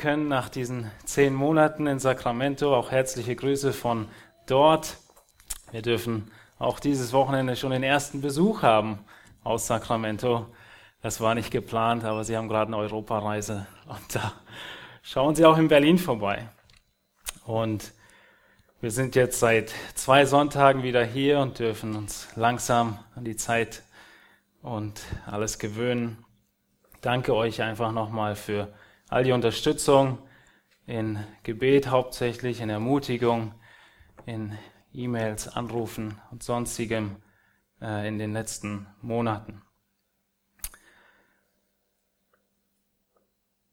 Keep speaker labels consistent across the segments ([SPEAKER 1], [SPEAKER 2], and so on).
[SPEAKER 1] können nach diesen zehn Monaten in Sacramento. Auch herzliche Grüße von dort. Wir dürfen auch dieses Wochenende schon den ersten Besuch haben aus Sacramento. Das war nicht geplant, aber Sie haben gerade eine Europareise und da schauen Sie auch in Berlin vorbei. Und wir sind jetzt seit zwei Sonntagen wieder hier und dürfen uns langsam an die Zeit und alles gewöhnen. Danke euch einfach nochmal für all die Unterstützung in Gebet hauptsächlich, in Ermutigung, in E-Mails, Anrufen und sonstigem äh, in den letzten Monaten.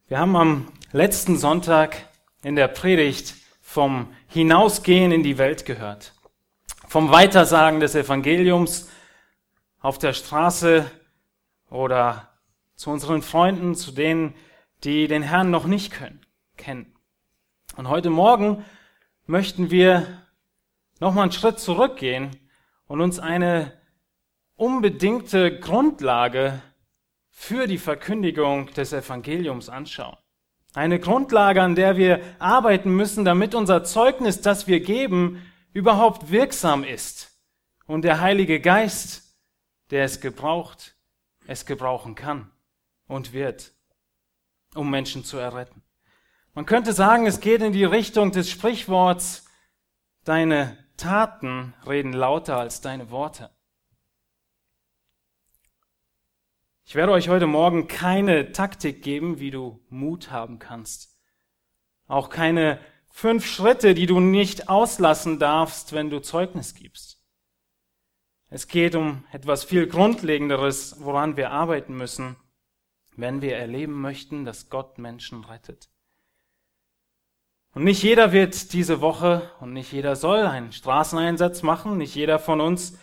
[SPEAKER 1] Wir haben am letzten Sonntag in der Predigt vom Hinausgehen in die Welt gehört, vom Weitersagen des Evangeliums auf der Straße oder zu unseren Freunden, zu denen, die den Herrn noch nicht können, kennen. Und heute Morgen möchten wir nochmal einen Schritt zurückgehen und uns eine unbedingte Grundlage für die Verkündigung des Evangeliums anschauen. Eine Grundlage, an der wir arbeiten müssen, damit unser Zeugnis, das wir geben, überhaupt wirksam ist und der Heilige Geist, der es gebraucht, es gebrauchen kann und wird, um Menschen zu erretten. Man könnte sagen, es geht in die Richtung des Sprichworts, deine Taten reden lauter als deine Worte. Ich werde euch heute Morgen keine Taktik geben, wie du Mut haben kannst. Auch keine fünf Schritte, die du nicht auslassen darfst, wenn du Zeugnis gibst. Es geht um etwas viel Grundlegenderes, woran wir arbeiten müssen, wenn wir erleben möchten, dass Gott Menschen rettet. Und nicht jeder wird diese Woche und nicht jeder soll einen Straßeneinsatz machen, nicht jeder von uns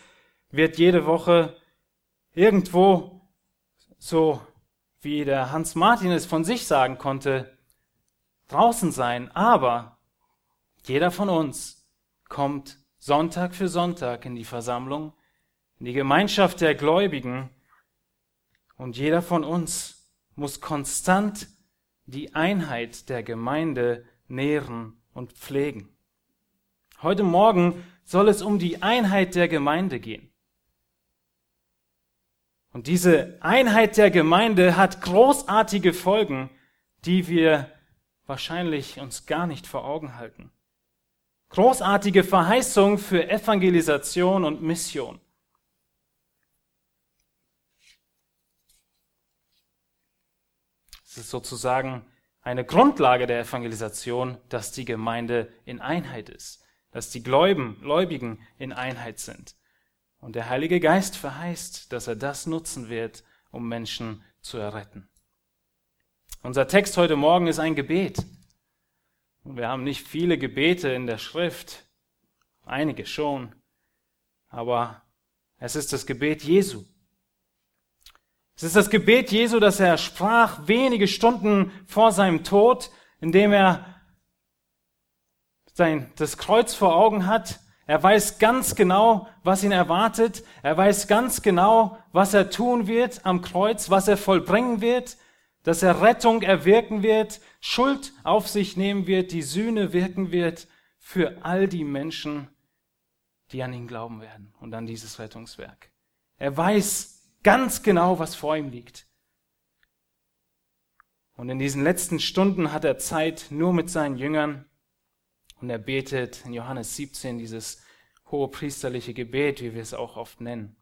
[SPEAKER 1] wird jede Woche irgendwo, so wie der Hans Martin es von sich sagen konnte, draußen sein. Aber jeder von uns kommt Sonntag für Sonntag in die Versammlung, in die Gemeinschaft der Gläubigen und jeder von uns muss konstant die Einheit der Gemeinde nähren und pflegen. Heute Morgen soll es um die Einheit der Gemeinde gehen. Und diese Einheit der Gemeinde hat großartige Folgen, die wir wahrscheinlich uns gar nicht vor Augen halten. Großartige Verheißung für Evangelisation und Mission. Es ist sozusagen eine Grundlage der Evangelisation, dass die Gemeinde in Einheit ist, dass die Gläubigen, Gläubigen in Einheit sind. Und der Heilige Geist verheißt, dass er das nutzen wird, um Menschen zu erretten. Unser Text heute Morgen ist ein Gebet. Wir haben nicht viele Gebete in der Schrift, einige schon, aber es ist das Gebet Jesu. Es ist das Gebet Jesu, das er sprach wenige Stunden vor seinem Tod, indem er sein, das Kreuz vor Augen hat. Er weiß ganz genau, was ihn erwartet. Er weiß ganz genau, was er tun wird am Kreuz, was er vollbringen wird, dass er Rettung erwirken wird, Schuld auf sich nehmen wird, die Sühne wirken wird für all die Menschen, die an ihn glauben werden und an dieses Rettungswerk. Er weiß, ganz genau, was vor ihm liegt. Und in diesen letzten Stunden hat er Zeit nur mit seinen Jüngern und er betet in Johannes 17 dieses hohe priesterliche Gebet, wie wir es auch oft nennen.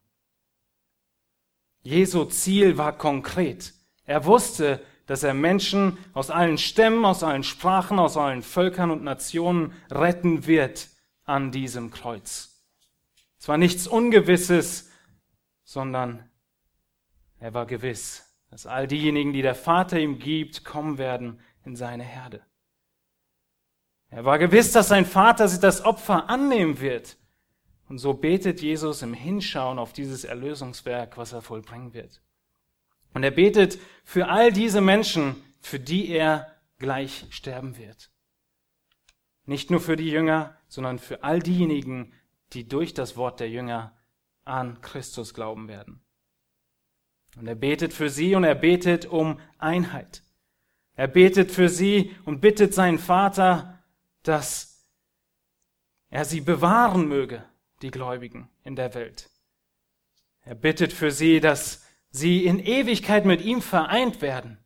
[SPEAKER 1] Jesu Ziel war konkret. Er wusste, dass er Menschen aus allen Stämmen, aus allen Sprachen, aus allen Völkern und Nationen retten wird an diesem Kreuz. Es war nichts Ungewisses, sondern er war gewiss, dass all diejenigen, die der Vater ihm gibt, kommen werden in seine Herde. Er war gewiss, dass sein Vater sich das Opfer annehmen wird. Und so betet Jesus im Hinschauen auf dieses Erlösungswerk, was er vollbringen wird. Und er betet für all diese Menschen, für die er gleich sterben wird. Nicht nur für die Jünger, sondern für all diejenigen, die durch das Wort der Jünger an Christus glauben werden. Und er betet für sie und er betet um Einheit. Er betet für sie und bittet seinen Vater, dass er sie bewahren möge, die Gläubigen in der Welt. Er bittet für sie, dass sie in Ewigkeit mit ihm vereint werden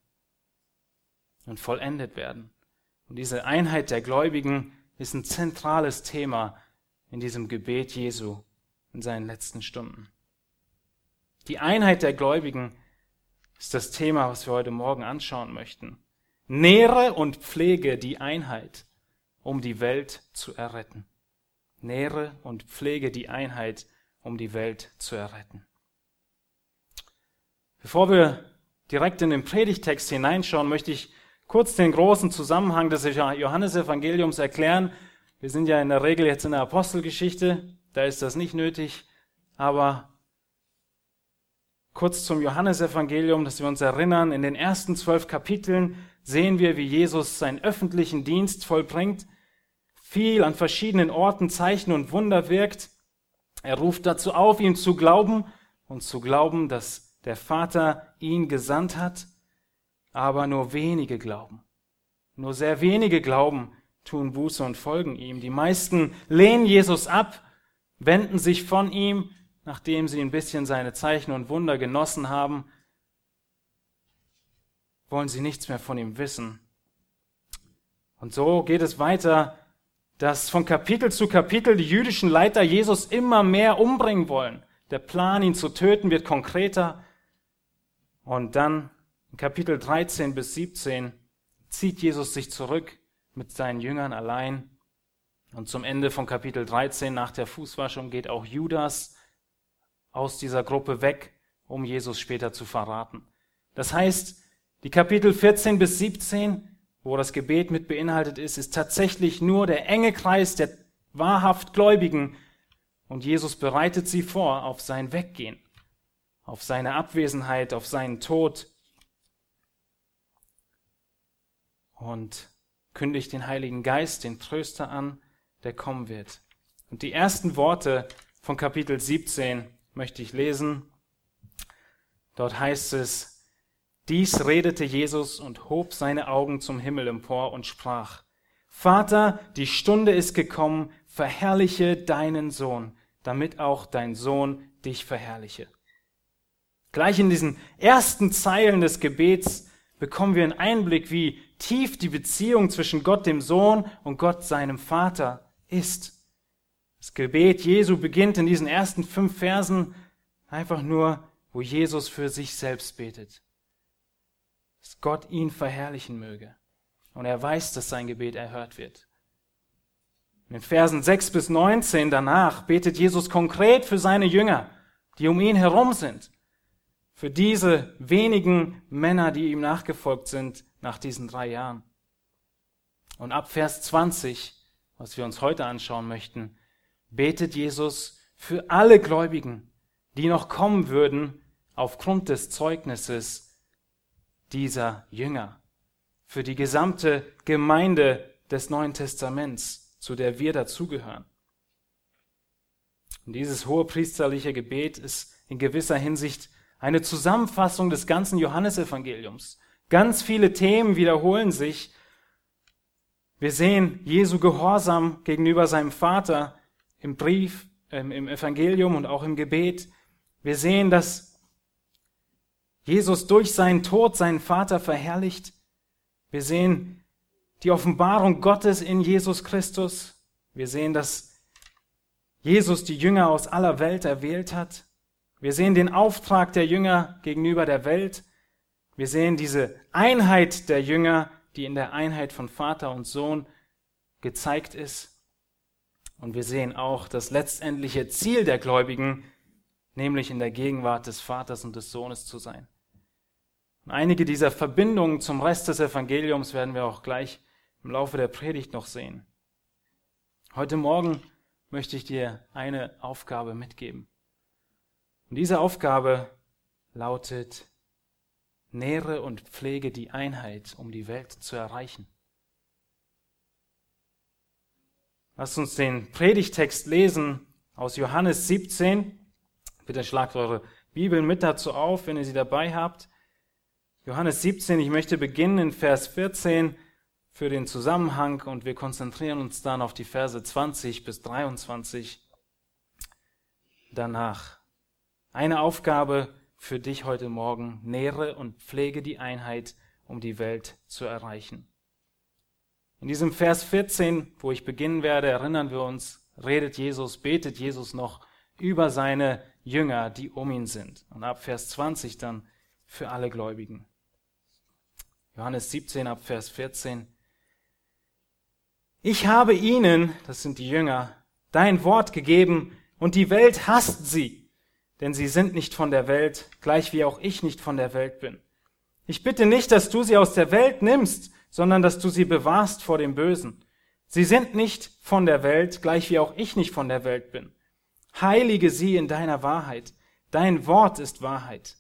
[SPEAKER 1] und vollendet werden. Und diese Einheit der Gläubigen ist ein zentrales Thema in diesem Gebet Jesu in seinen letzten Stunden. Die Einheit der Gläubigen ist das Thema, was wir heute Morgen anschauen möchten. Nähre und pflege die Einheit, um die Welt zu erretten. Nähre und pflege die Einheit, um die Welt zu erretten. Bevor wir direkt in den Predigtext hineinschauen, möchte ich kurz den großen Zusammenhang des Johannesevangeliums erklären. Wir sind ja in der Regel jetzt in der Apostelgeschichte, da ist das nicht nötig, aber kurz zum Johannesevangelium, dass wir uns erinnern, in den ersten zwölf Kapiteln sehen wir, wie Jesus seinen öffentlichen Dienst vollbringt, viel an verschiedenen Orten Zeichen und Wunder wirkt. Er ruft dazu auf, ihm zu glauben und zu glauben, dass der Vater ihn gesandt hat, aber nur wenige glauben. Nur sehr wenige glauben, tun Buße und folgen ihm. Die meisten lehnen Jesus ab, wenden sich von ihm, nachdem sie ein bisschen seine Zeichen und Wunder genossen haben, wollen sie nichts mehr von ihm wissen. Und so geht es weiter dass von Kapitel zu Kapitel die jüdischen Leiter Jesus immer mehr umbringen wollen. Der Plan, ihn zu töten, wird konkreter. Und dann in Kapitel 13 bis 17 zieht Jesus sich zurück mit seinen Jüngern allein. Und zum Ende von Kapitel 13 nach der Fußwaschung geht auch Judas aus dieser Gruppe weg, um Jesus später zu verraten. Das heißt, die Kapitel 14 bis 17 wo das Gebet mit beinhaltet ist, ist tatsächlich nur der enge Kreis der wahrhaft Gläubigen. Und Jesus bereitet sie vor auf sein Weggehen, auf seine Abwesenheit, auf seinen Tod und kündigt den Heiligen Geist, den Tröster an, der kommen wird. Und die ersten Worte von Kapitel 17 möchte ich lesen. Dort heißt es, dies redete Jesus und hob seine Augen zum Himmel empor und sprach, Vater, die Stunde ist gekommen, verherrliche deinen Sohn, damit auch dein Sohn dich verherrliche. Gleich in diesen ersten Zeilen des Gebets bekommen wir einen Einblick, wie tief die Beziehung zwischen Gott dem Sohn und Gott seinem Vater ist. Das Gebet Jesu beginnt in diesen ersten fünf Versen einfach nur, wo Jesus für sich selbst betet dass Gott ihn verherrlichen möge. Und er weiß, dass sein Gebet erhört wird. In den Versen 6 bis 19 danach betet Jesus konkret für seine Jünger, die um ihn herum sind. Für diese wenigen Männer, die ihm nachgefolgt sind nach diesen drei Jahren. Und ab Vers 20, was wir uns heute anschauen möchten, betet Jesus für alle Gläubigen, die noch kommen würden aufgrund des Zeugnisses dieser Jünger, für die gesamte Gemeinde des Neuen Testaments, zu der wir dazugehören. Und dieses hohe priesterliche Gebet ist in gewisser Hinsicht eine Zusammenfassung des ganzen Johannesevangeliums. Ganz viele Themen wiederholen sich. Wir sehen Jesu Gehorsam gegenüber seinem Vater im Brief, äh, im Evangelium und auch im Gebet. Wir sehen, dass Jesus durch seinen Tod seinen Vater verherrlicht. Wir sehen die Offenbarung Gottes in Jesus Christus. Wir sehen, dass Jesus die Jünger aus aller Welt erwählt hat. Wir sehen den Auftrag der Jünger gegenüber der Welt. Wir sehen diese Einheit der Jünger, die in der Einheit von Vater und Sohn gezeigt ist. Und wir sehen auch das letztendliche Ziel der Gläubigen, nämlich in der Gegenwart des Vaters und des Sohnes zu sein. Und einige dieser Verbindungen zum Rest des Evangeliums werden wir auch gleich im Laufe der Predigt noch sehen. Heute Morgen möchte ich dir eine Aufgabe mitgeben. Und diese Aufgabe lautet, nähre und pflege die Einheit, um die Welt zu erreichen. Lasst uns den Predigtext lesen aus Johannes 17. Bitte schlagt eure Bibeln mit dazu auf, wenn ihr sie dabei habt. Johannes 17, ich möchte beginnen in Vers 14 für den Zusammenhang und wir konzentrieren uns dann auf die Verse 20 bis 23 danach. Eine Aufgabe für dich heute Morgen, nähre und pflege die Einheit, um die Welt zu erreichen. In diesem Vers 14, wo ich beginnen werde, erinnern wir uns, redet Jesus, betet Jesus noch über seine Jünger, die um ihn sind. Und ab Vers 20 dann für alle Gläubigen. Johannes 17 ab Vers 14. Ich habe ihnen, das sind die Jünger, dein Wort gegeben und die Welt hasst sie, denn sie sind nicht von der Welt, gleich wie auch ich nicht von der Welt bin. Ich bitte nicht, dass du sie aus der Welt nimmst, sondern dass du sie bewahrst vor dem Bösen. Sie sind nicht von der Welt, gleich wie auch ich nicht von der Welt bin. Heilige sie in deiner Wahrheit. Dein Wort ist Wahrheit.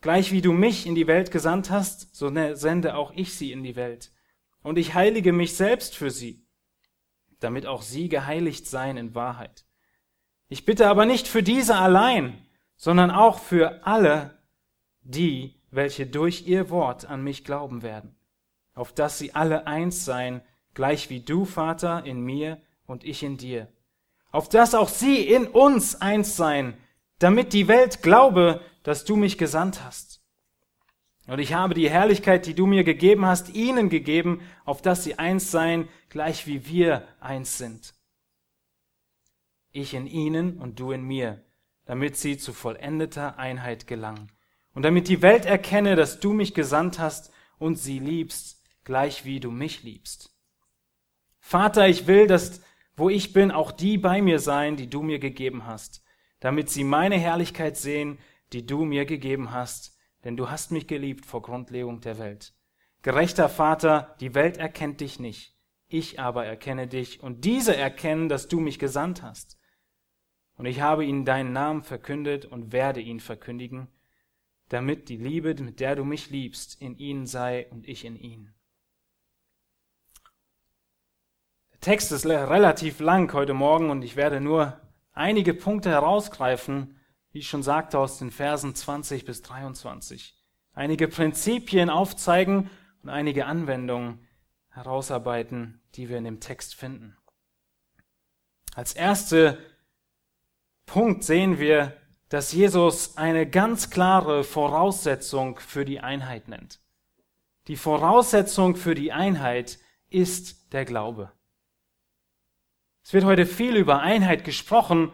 [SPEAKER 1] Gleich wie du mich in die Welt gesandt hast, so ne-, sende auch ich sie in die Welt. Und ich heilige mich selbst für sie, damit auch sie geheiligt seien in Wahrheit. Ich bitte aber nicht für diese allein, sondern auch für alle die, welche durch ihr Wort an mich glauben werden, auf dass sie alle eins seien, gleich wie du, Vater, in mir und ich in dir, auf dass auch sie in uns eins seien, damit die Welt glaube, dass du mich gesandt hast. Und ich habe die Herrlichkeit, die du mir gegeben hast, ihnen gegeben, auf dass sie eins seien, gleich wie wir eins sind. Ich in ihnen und du in mir, damit sie zu vollendeter Einheit gelangen. Und damit die Welt erkenne, dass du mich gesandt hast und sie liebst, gleich wie du mich liebst. Vater, ich will, dass wo ich bin, auch die bei mir sein, die du mir gegeben hast, damit sie meine Herrlichkeit sehen, die du mir gegeben hast, denn du hast mich geliebt vor Grundlegung der Welt. Gerechter Vater, die Welt erkennt dich nicht, ich aber erkenne dich, und diese erkennen, dass du mich gesandt hast. Und ich habe ihnen deinen Namen verkündet und werde ihn verkündigen, damit die Liebe, mit der du mich liebst, in ihnen sei und ich in ihnen. Der Text ist relativ lang heute Morgen und ich werde nur einige Punkte herausgreifen, wie ich schon sagte, aus den Versen 20 bis 23. Einige Prinzipien aufzeigen und einige Anwendungen herausarbeiten, die wir in dem Text finden. Als erste Punkt sehen wir, dass Jesus eine ganz klare Voraussetzung für die Einheit nennt. Die Voraussetzung für die Einheit ist der Glaube. Es wird heute viel über Einheit gesprochen,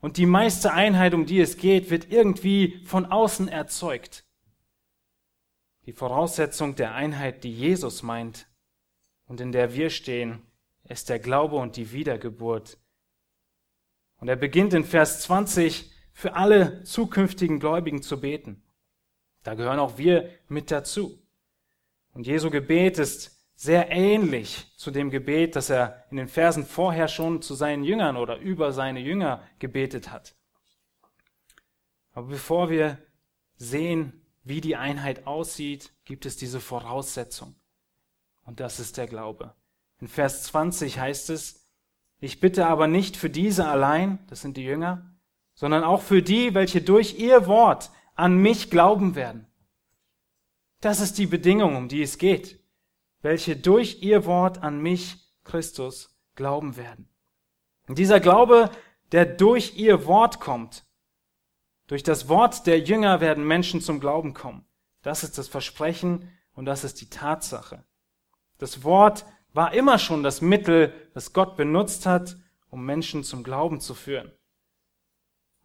[SPEAKER 1] und die meiste Einheit, um die es geht, wird irgendwie von außen erzeugt. Die Voraussetzung der Einheit, die Jesus meint und in der wir stehen, ist der Glaube und die Wiedergeburt. Und er beginnt in Vers 20 für alle zukünftigen Gläubigen zu beten. Da gehören auch wir mit dazu. Und Jesu Gebet ist sehr ähnlich zu dem Gebet, das er in den Versen vorher schon zu seinen Jüngern oder über seine Jünger gebetet hat. Aber bevor wir sehen, wie die Einheit aussieht, gibt es diese Voraussetzung. Und das ist der Glaube. In Vers 20 heißt es, ich bitte aber nicht für diese allein, das sind die Jünger, sondern auch für die, welche durch ihr Wort an mich glauben werden. Das ist die Bedingung, um die es geht welche durch ihr Wort an mich, Christus, glauben werden. Und dieser Glaube, der durch ihr Wort kommt, durch das Wort der Jünger werden Menschen zum Glauben kommen. Das ist das Versprechen und das ist die Tatsache. Das Wort war immer schon das Mittel, das Gott benutzt hat, um Menschen zum Glauben zu führen.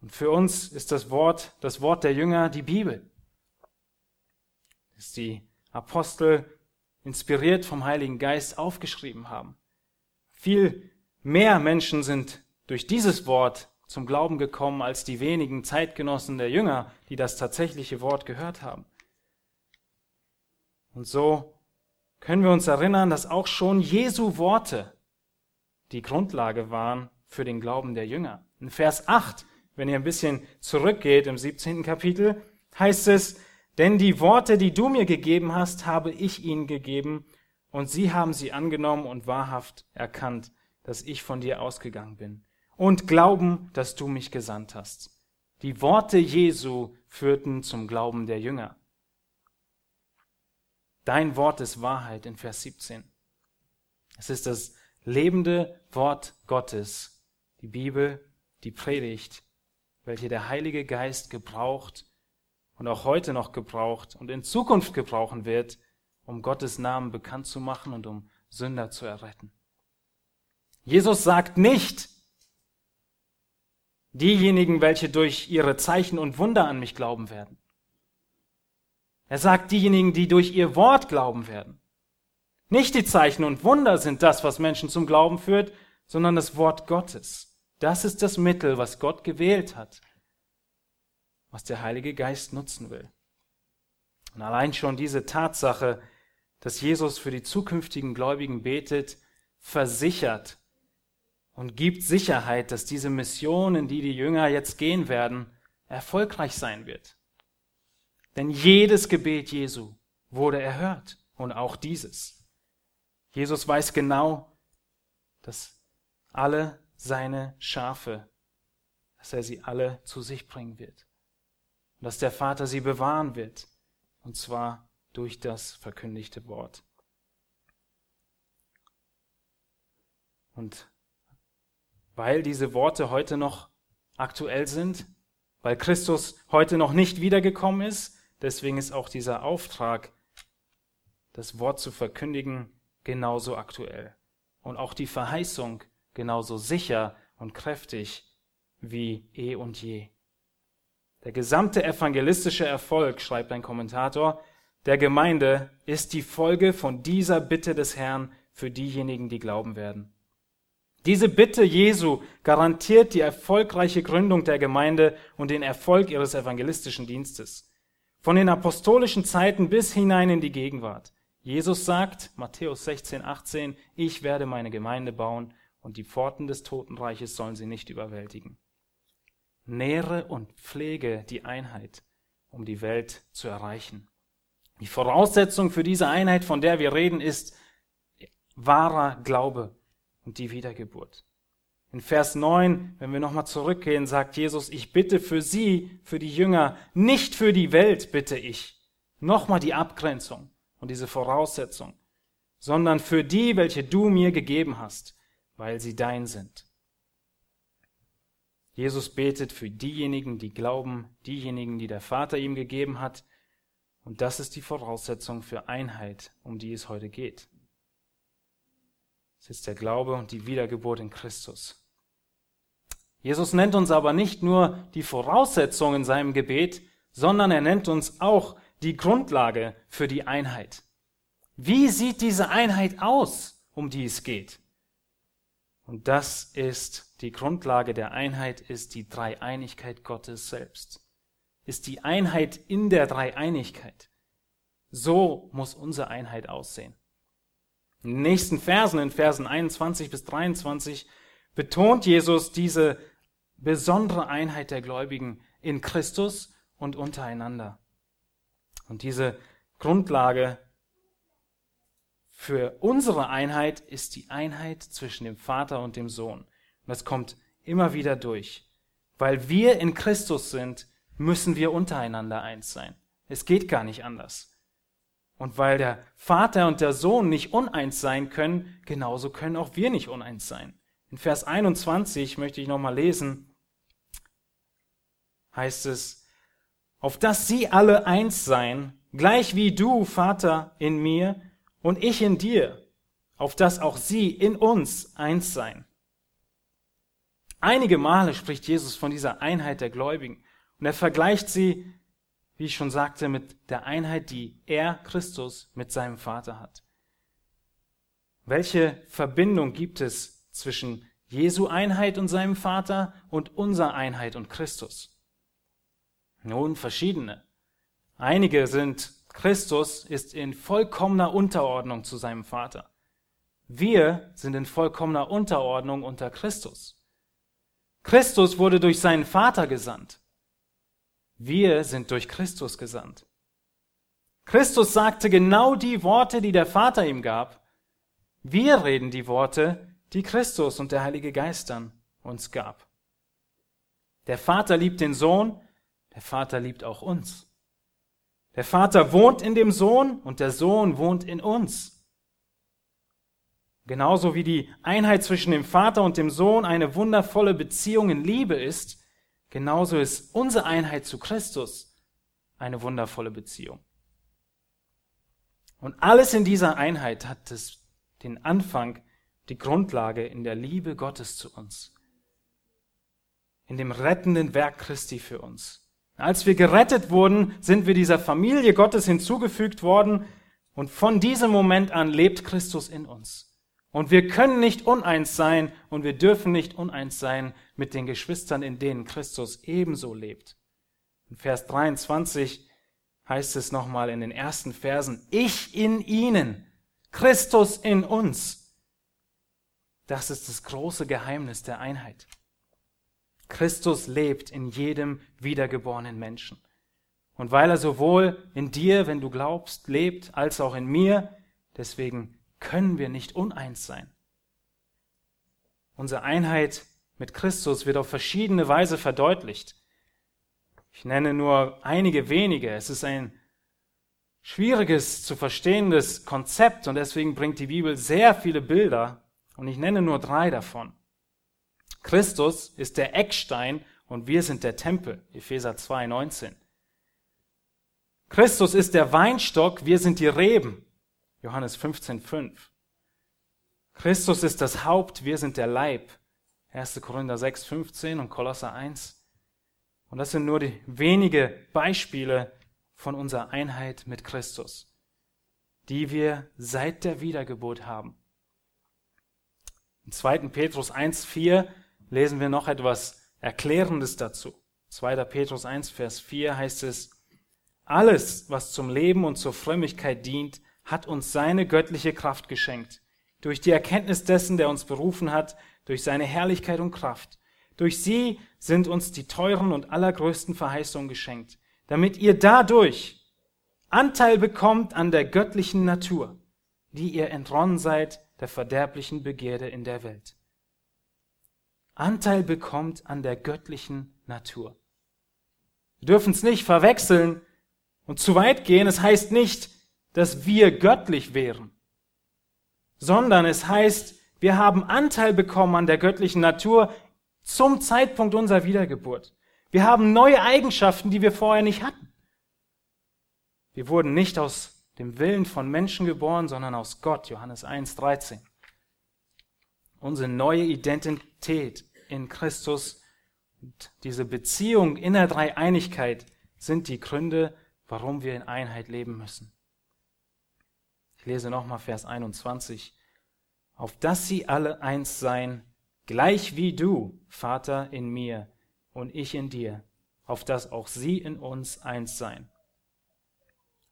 [SPEAKER 1] Und für uns ist das Wort, das Wort der Jünger, die Bibel. Das ist die Apostel inspiriert vom Heiligen Geist aufgeschrieben haben. Viel mehr Menschen sind durch dieses Wort zum Glauben gekommen als die wenigen Zeitgenossen der Jünger, die das tatsächliche Wort gehört haben. Und so können wir uns erinnern, dass auch schon Jesu Worte die Grundlage waren für den Glauben der Jünger. In Vers 8, wenn ihr ein bisschen zurückgeht im 17. Kapitel, heißt es, denn die Worte, die du mir gegeben hast, habe ich ihnen gegeben, und sie haben sie angenommen und wahrhaft erkannt, dass ich von dir ausgegangen bin, und glauben, dass du mich gesandt hast. Die Worte Jesu führten zum Glauben der Jünger. Dein Wort ist Wahrheit in Vers 17. Es ist das lebende Wort Gottes, die Bibel, die Predigt, welche der Heilige Geist gebraucht und auch heute noch gebraucht und in Zukunft gebrauchen wird, um Gottes Namen bekannt zu machen und um Sünder zu erretten. Jesus sagt nicht, diejenigen, welche durch ihre Zeichen und Wunder an mich glauben werden. Er sagt diejenigen, die durch ihr Wort glauben werden. Nicht die Zeichen und Wunder sind das, was Menschen zum Glauben führt, sondern das Wort Gottes. Das ist das Mittel, was Gott gewählt hat, was der Heilige Geist nutzen will. Und allein schon diese Tatsache, dass Jesus für die zukünftigen Gläubigen betet, versichert und gibt Sicherheit, dass diese Mission, in die die Jünger jetzt gehen werden, erfolgreich sein wird. Denn jedes Gebet Jesu wurde erhört und auch dieses. Jesus weiß genau, dass alle seine Schafe, dass er sie alle zu sich bringen wird. Und dass der Vater sie bewahren wird. Und zwar durch das verkündigte Wort. Und weil diese Worte heute noch aktuell sind, weil Christus heute noch nicht wiedergekommen ist, Deswegen ist auch dieser Auftrag, das Wort zu verkündigen, genauso aktuell. Und auch die Verheißung genauso sicher und kräftig wie eh und je. Der gesamte evangelistische Erfolg, schreibt ein Kommentator, der Gemeinde ist die Folge von dieser Bitte des Herrn für diejenigen, die glauben werden. Diese Bitte Jesu garantiert die erfolgreiche Gründung der Gemeinde und den Erfolg ihres evangelistischen Dienstes. Von den apostolischen Zeiten bis hinein in die Gegenwart. Jesus sagt, Matthäus 16, 18, ich werde meine Gemeinde bauen und die Pforten des Totenreiches sollen sie nicht überwältigen. Nähre und pflege die Einheit, um die Welt zu erreichen. Die Voraussetzung für diese Einheit, von der wir reden, ist wahrer Glaube und die Wiedergeburt. In Vers 9, wenn wir nochmal zurückgehen, sagt Jesus, ich bitte für sie, für die Jünger, nicht für die Welt bitte ich. Nochmal die Abgrenzung und diese Voraussetzung, sondern für die, welche du mir gegeben hast, weil sie dein sind. Jesus betet für diejenigen, die glauben, diejenigen, die der Vater ihm gegeben hat. Und das ist die Voraussetzung für Einheit, um die es heute geht. Es ist der Glaube und die Wiedergeburt in Christus. Jesus nennt uns aber nicht nur die Voraussetzungen in seinem Gebet, sondern er nennt uns auch die Grundlage für die Einheit. Wie sieht diese Einheit aus, um die es geht? Und das ist die Grundlage der Einheit, ist die Dreieinigkeit Gottes selbst. Ist die Einheit in der Dreieinigkeit. So muss unsere Einheit aussehen. In den nächsten Versen, in Versen 21 bis 23, betont Jesus diese besondere Einheit der Gläubigen in Christus und untereinander. Und diese Grundlage für unsere Einheit ist die Einheit zwischen dem Vater und dem Sohn. Und das kommt immer wieder durch. Weil wir in Christus sind, müssen wir untereinander eins sein. Es geht gar nicht anders. Und weil der Vater und der Sohn nicht uneins sein können, genauso können auch wir nicht uneins sein. In Vers 21 möchte ich nochmal lesen, heißt es, auf dass sie alle eins seien, gleich wie du, Vater, in mir und ich in dir, auf dass auch sie in uns eins seien. Einige Male spricht Jesus von dieser Einheit der Gläubigen und er vergleicht sie, wie ich schon sagte, mit der Einheit, die er, Christus, mit seinem Vater hat. Welche Verbindung gibt es zwischen Jesu Einheit und seinem Vater und unserer Einheit und Christus? Nun, verschiedene. Einige sind, Christus ist in vollkommener Unterordnung zu seinem Vater. Wir sind in vollkommener Unterordnung unter Christus. Christus wurde durch seinen Vater gesandt. Wir sind durch Christus gesandt. Christus sagte genau die Worte, die der Vater ihm gab. Wir reden die Worte, die Christus und der Heilige Geist dann uns gab. Der Vater liebt den Sohn, der Vater liebt auch uns. Der Vater wohnt in dem Sohn und der Sohn wohnt in uns. Genauso wie die Einheit zwischen dem Vater und dem Sohn eine wundervolle Beziehung in Liebe ist, genauso ist unsere Einheit zu Christus eine wundervolle Beziehung. Und alles in dieser Einheit hat es den Anfang, die Grundlage in der Liebe Gottes zu uns. In dem rettenden Werk Christi für uns. Als wir gerettet wurden, sind wir dieser Familie Gottes hinzugefügt worden und von diesem Moment an lebt Christus in uns. Und wir können nicht uneins sein und wir dürfen nicht uneins sein mit den Geschwistern, in denen Christus ebenso lebt. In Vers 23 heißt es nochmal in den ersten Versen, ich in ihnen, Christus in uns. Das ist das große Geheimnis der Einheit. Christus lebt in jedem wiedergeborenen Menschen. Und weil er sowohl in dir, wenn du glaubst, lebt, als auch in mir, deswegen können wir nicht uneins sein. Unsere Einheit mit Christus wird auf verschiedene Weise verdeutlicht. Ich nenne nur einige wenige. Es ist ein schwieriges zu verstehendes Konzept und deswegen bringt die Bibel sehr viele Bilder und ich nenne nur drei davon. Christus ist der Eckstein und wir sind der Tempel. Epheser 2, 19. Christus ist der Weinstock, wir sind die Reben. Johannes 15, 5. Christus ist das Haupt, wir sind der Leib. 1. Korinther 6, 15 und Kolosser 1. Und das sind nur die wenige Beispiele von unserer Einheit mit Christus, die wir seit der Wiedergeburt haben. In 2. Petrus 1, 4 lesen wir noch etwas Erklärendes dazu. 2. Petrus 1, Vers 4 heißt es, alles, was zum Leben und zur Frömmigkeit dient, hat uns seine göttliche Kraft geschenkt, durch die Erkenntnis dessen, der uns berufen hat, durch seine Herrlichkeit und Kraft. Durch sie sind uns die teuren und allergrößten Verheißungen geschenkt, damit ihr dadurch Anteil bekommt an der göttlichen Natur, die ihr entronnen seid der verderblichen Begierde in der Welt. Anteil bekommt an der göttlichen Natur. Wir dürfen es nicht verwechseln und zu weit gehen. Es heißt nicht, dass wir göttlich wären, sondern es heißt, wir haben Anteil bekommen an der göttlichen Natur zum Zeitpunkt unserer Wiedergeburt. Wir haben neue Eigenschaften, die wir vorher nicht hatten. Wir wurden nicht aus dem Willen von Menschen geboren, sondern aus Gott, Johannes 1, 13. Unsere neue Identität in Christus und diese Beziehung in der Dreieinigkeit sind die Gründe, warum wir in Einheit leben müssen. Ich lese nochmal Vers 21. Auf dass sie alle eins seien, gleich wie du, Vater, in mir und ich in dir, auf dass auch sie in uns eins seien.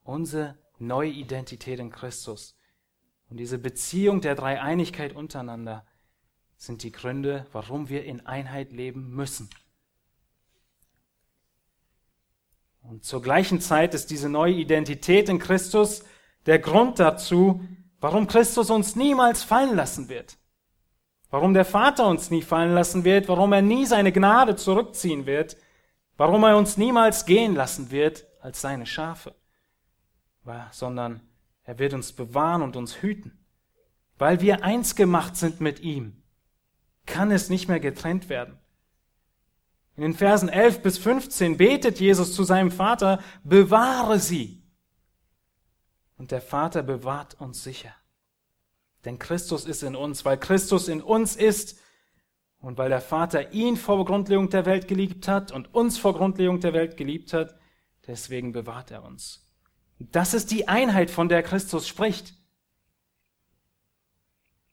[SPEAKER 1] Unsere neue Identität in Christus und diese Beziehung der Dreieinigkeit untereinander sind die Gründe, warum wir in Einheit leben müssen. Und zur gleichen Zeit ist diese neue Identität in Christus der Grund dazu, warum Christus uns niemals fallen lassen wird. Warum der Vater uns nie fallen lassen wird, warum er nie seine Gnade zurückziehen wird, warum er uns niemals gehen lassen wird als seine Schafe, sondern er wird uns bewahren und uns hüten, weil wir eins gemacht sind mit ihm, kann es nicht mehr getrennt werden. In den Versen 11 bis 15 betet Jesus zu seinem Vater, bewahre sie. Und der Vater bewahrt uns sicher. Denn Christus ist in uns, weil Christus in uns ist und weil der Vater ihn vor Grundlegung der Welt geliebt hat und uns vor Grundlegung der Welt geliebt hat, deswegen bewahrt er uns. Das ist die Einheit, von der Christus spricht.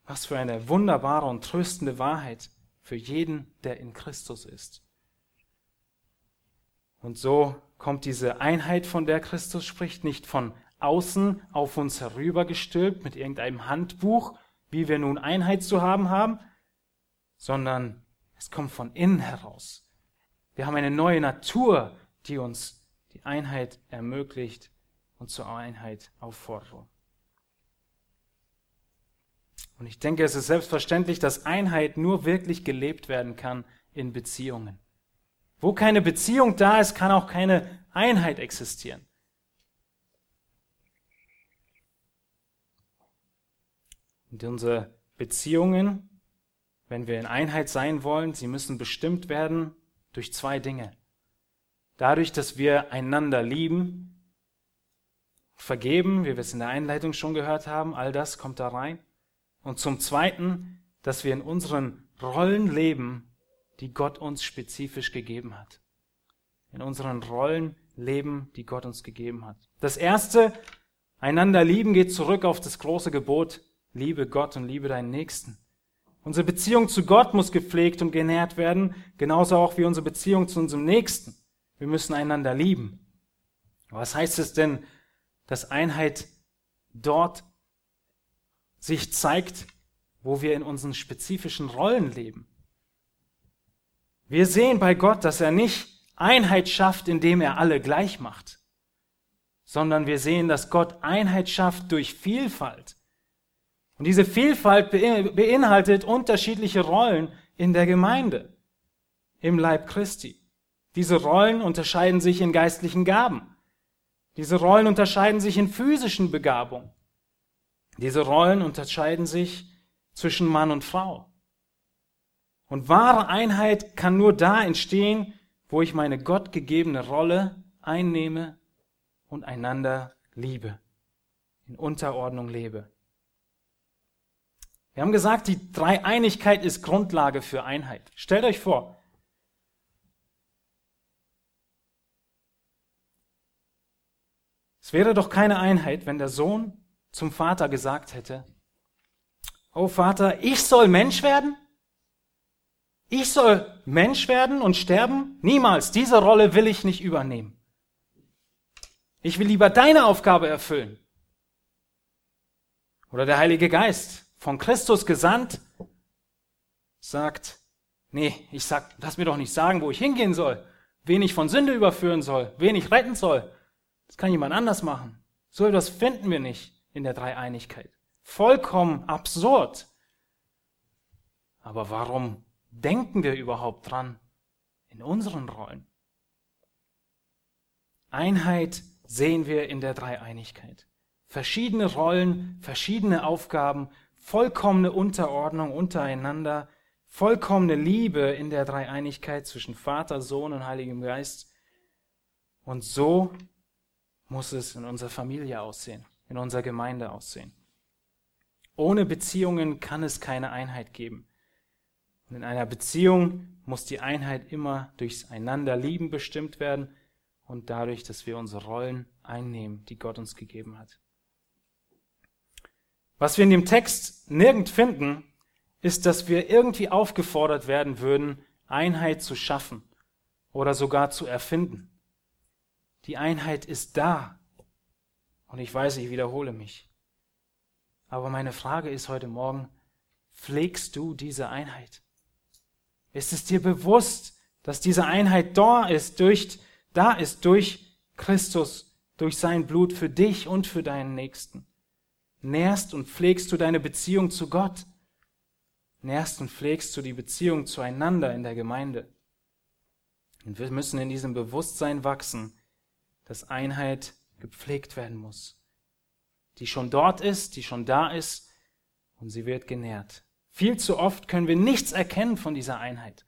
[SPEAKER 1] Was für eine wunderbare und tröstende Wahrheit für jeden, der in Christus ist. Und so kommt diese Einheit, von der Christus spricht, nicht von außen auf uns herübergestülpt mit irgendeinem Handbuch, wie wir nun Einheit zu haben haben, sondern es kommt von innen heraus. Wir haben eine neue Natur, die uns die Einheit ermöglicht und zur Einheit auffordert. Und ich denke, es ist selbstverständlich, dass Einheit nur wirklich gelebt werden kann in Beziehungen. Wo keine Beziehung da ist, kann auch keine Einheit existieren. Und unsere Beziehungen, wenn wir in Einheit sein wollen, sie müssen bestimmt werden durch zwei Dinge. Dadurch, dass wir einander lieben, vergeben, wie wir es in der Einleitung schon gehört haben, all das kommt da rein. Und zum Zweiten, dass wir in unseren Rollen leben, die Gott uns spezifisch gegeben hat. In unseren Rollen leben, die Gott uns gegeben hat. Das erste, einander lieben, geht zurück auf das große Gebot, liebe Gott und liebe deinen Nächsten. Unsere Beziehung zu Gott muss gepflegt und genährt werden, genauso auch wie unsere Beziehung zu unserem Nächsten. Wir müssen einander lieben. Was heißt es denn, dass Einheit dort sich zeigt, wo wir in unseren spezifischen Rollen leben? Wir sehen bei Gott, dass er nicht Einheit schafft, indem er alle gleich macht, sondern wir sehen, dass Gott Einheit schafft durch Vielfalt. Und diese Vielfalt beinhaltet unterschiedliche Rollen in der Gemeinde, im Leib Christi. Diese Rollen unterscheiden sich in geistlichen Gaben. Diese Rollen unterscheiden sich in physischen Begabungen. Diese Rollen unterscheiden sich zwischen Mann und Frau. Und wahre Einheit kann nur da entstehen, wo ich meine gottgegebene Rolle einnehme und einander liebe, in Unterordnung lebe. Wir haben gesagt, die Dreieinigkeit ist Grundlage für Einheit. Stellt euch vor, es wäre doch keine Einheit, wenn der Sohn zum Vater gesagt hätte, Oh Vater, ich soll Mensch werden? Ich soll Mensch werden und sterben? Niemals. Diese Rolle will ich nicht übernehmen. Ich will lieber deine Aufgabe erfüllen. Oder der Heilige Geist, von Christus gesandt, sagt, nee, ich sag, lass mir doch nicht sagen, wo ich hingehen soll, wen ich von Sünde überführen soll, wen ich retten soll. Das kann jemand anders machen. So etwas finden wir nicht in der Dreieinigkeit. Vollkommen absurd. Aber warum denken wir überhaupt dran in unseren Rollen? Einheit sehen wir in der Dreieinigkeit. Verschiedene Rollen, verschiedene Aufgaben, vollkommene Unterordnung untereinander, vollkommene Liebe in der Dreieinigkeit zwischen Vater, Sohn und Heiligem Geist. Und so muss es in unserer Familie aussehen, in unserer Gemeinde aussehen. Ohne Beziehungen kann es keine Einheit geben. Und in einer Beziehung muss die Einheit immer durchs Einanderlieben bestimmt werden und dadurch, dass wir unsere Rollen einnehmen, die Gott uns gegeben hat. Was wir in dem Text nirgend finden, ist, dass wir irgendwie aufgefordert werden würden, Einheit zu schaffen oder sogar zu erfinden. Die Einheit ist da. Und ich weiß, ich wiederhole mich. Aber meine Frage ist heute Morgen, pflegst du diese Einheit? Ist es dir bewusst, dass diese Einheit da ist durch, da ist durch Christus, durch sein Blut für dich und für deinen Nächsten? Nährst und pflegst du deine Beziehung zu Gott? Nährst und pflegst du die Beziehung zueinander in der Gemeinde? Und wir müssen in diesem Bewusstsein wachsen, dass Einheit gepflegt werden muss. Die schon dort ist, die schon da ist und sie wird genährt. Viel zu oft können wir nichts erkennen von dieser Einheit.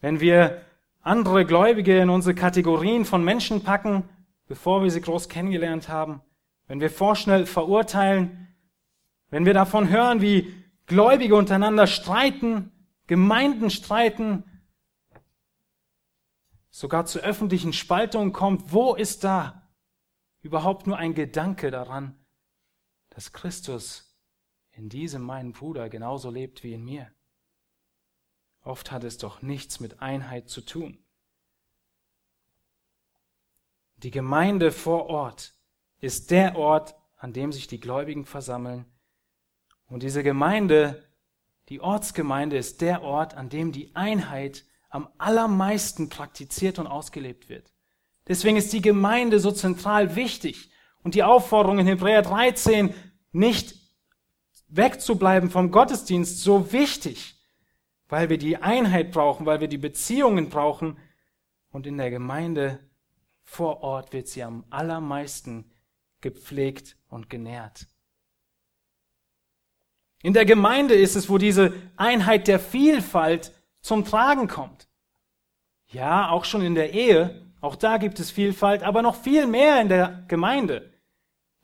[SPEAKER 1] Wenn wir andere Gläubige in unsere Kategorien von Menschen packen, bevor wir sie groß kennengelernt haben, wenn wir vorschnell verurteilen, wenn wir davon hören, wie Gläubige untereinander streiten, Gemeinden streiten, sogar zu öffentlichen Spaltungen kommt, wo ist da überhaupt nur ein Gedanke daran, dass Christus in diesem meinen Bruder genauso lebt wie in mir. Oft hat es doch nichts mit Einheit zu tun. Die Gemeinde vor Ort ist der Ort, an dem sich die Gläubigen versammeln. Und diese Gemeinde, die Ortsgemeinde, ist der Ort, an dem die Einheit am allermeisten praktiziert und ausgelebt wird. Deswegen ist die Gemeinde so zentral wichtig und die Aufforderung in Hebräer 13, nicht wegzubleiben vom Gottesdienst so wichtig, weil wir die Einheit brauchen, weil wir die Beziehungen brauchen und in der Gemeinde vor Ort wird sie am allermeisten gepflegt und genährt. In der Gemeinde ist es, wo diese Einheit der Vielfalt zum Tragen kommt. Ja, auch schon in der Ehe, auch da gibt es Vielfalt, aber noch viel mehr in der Gemeinde.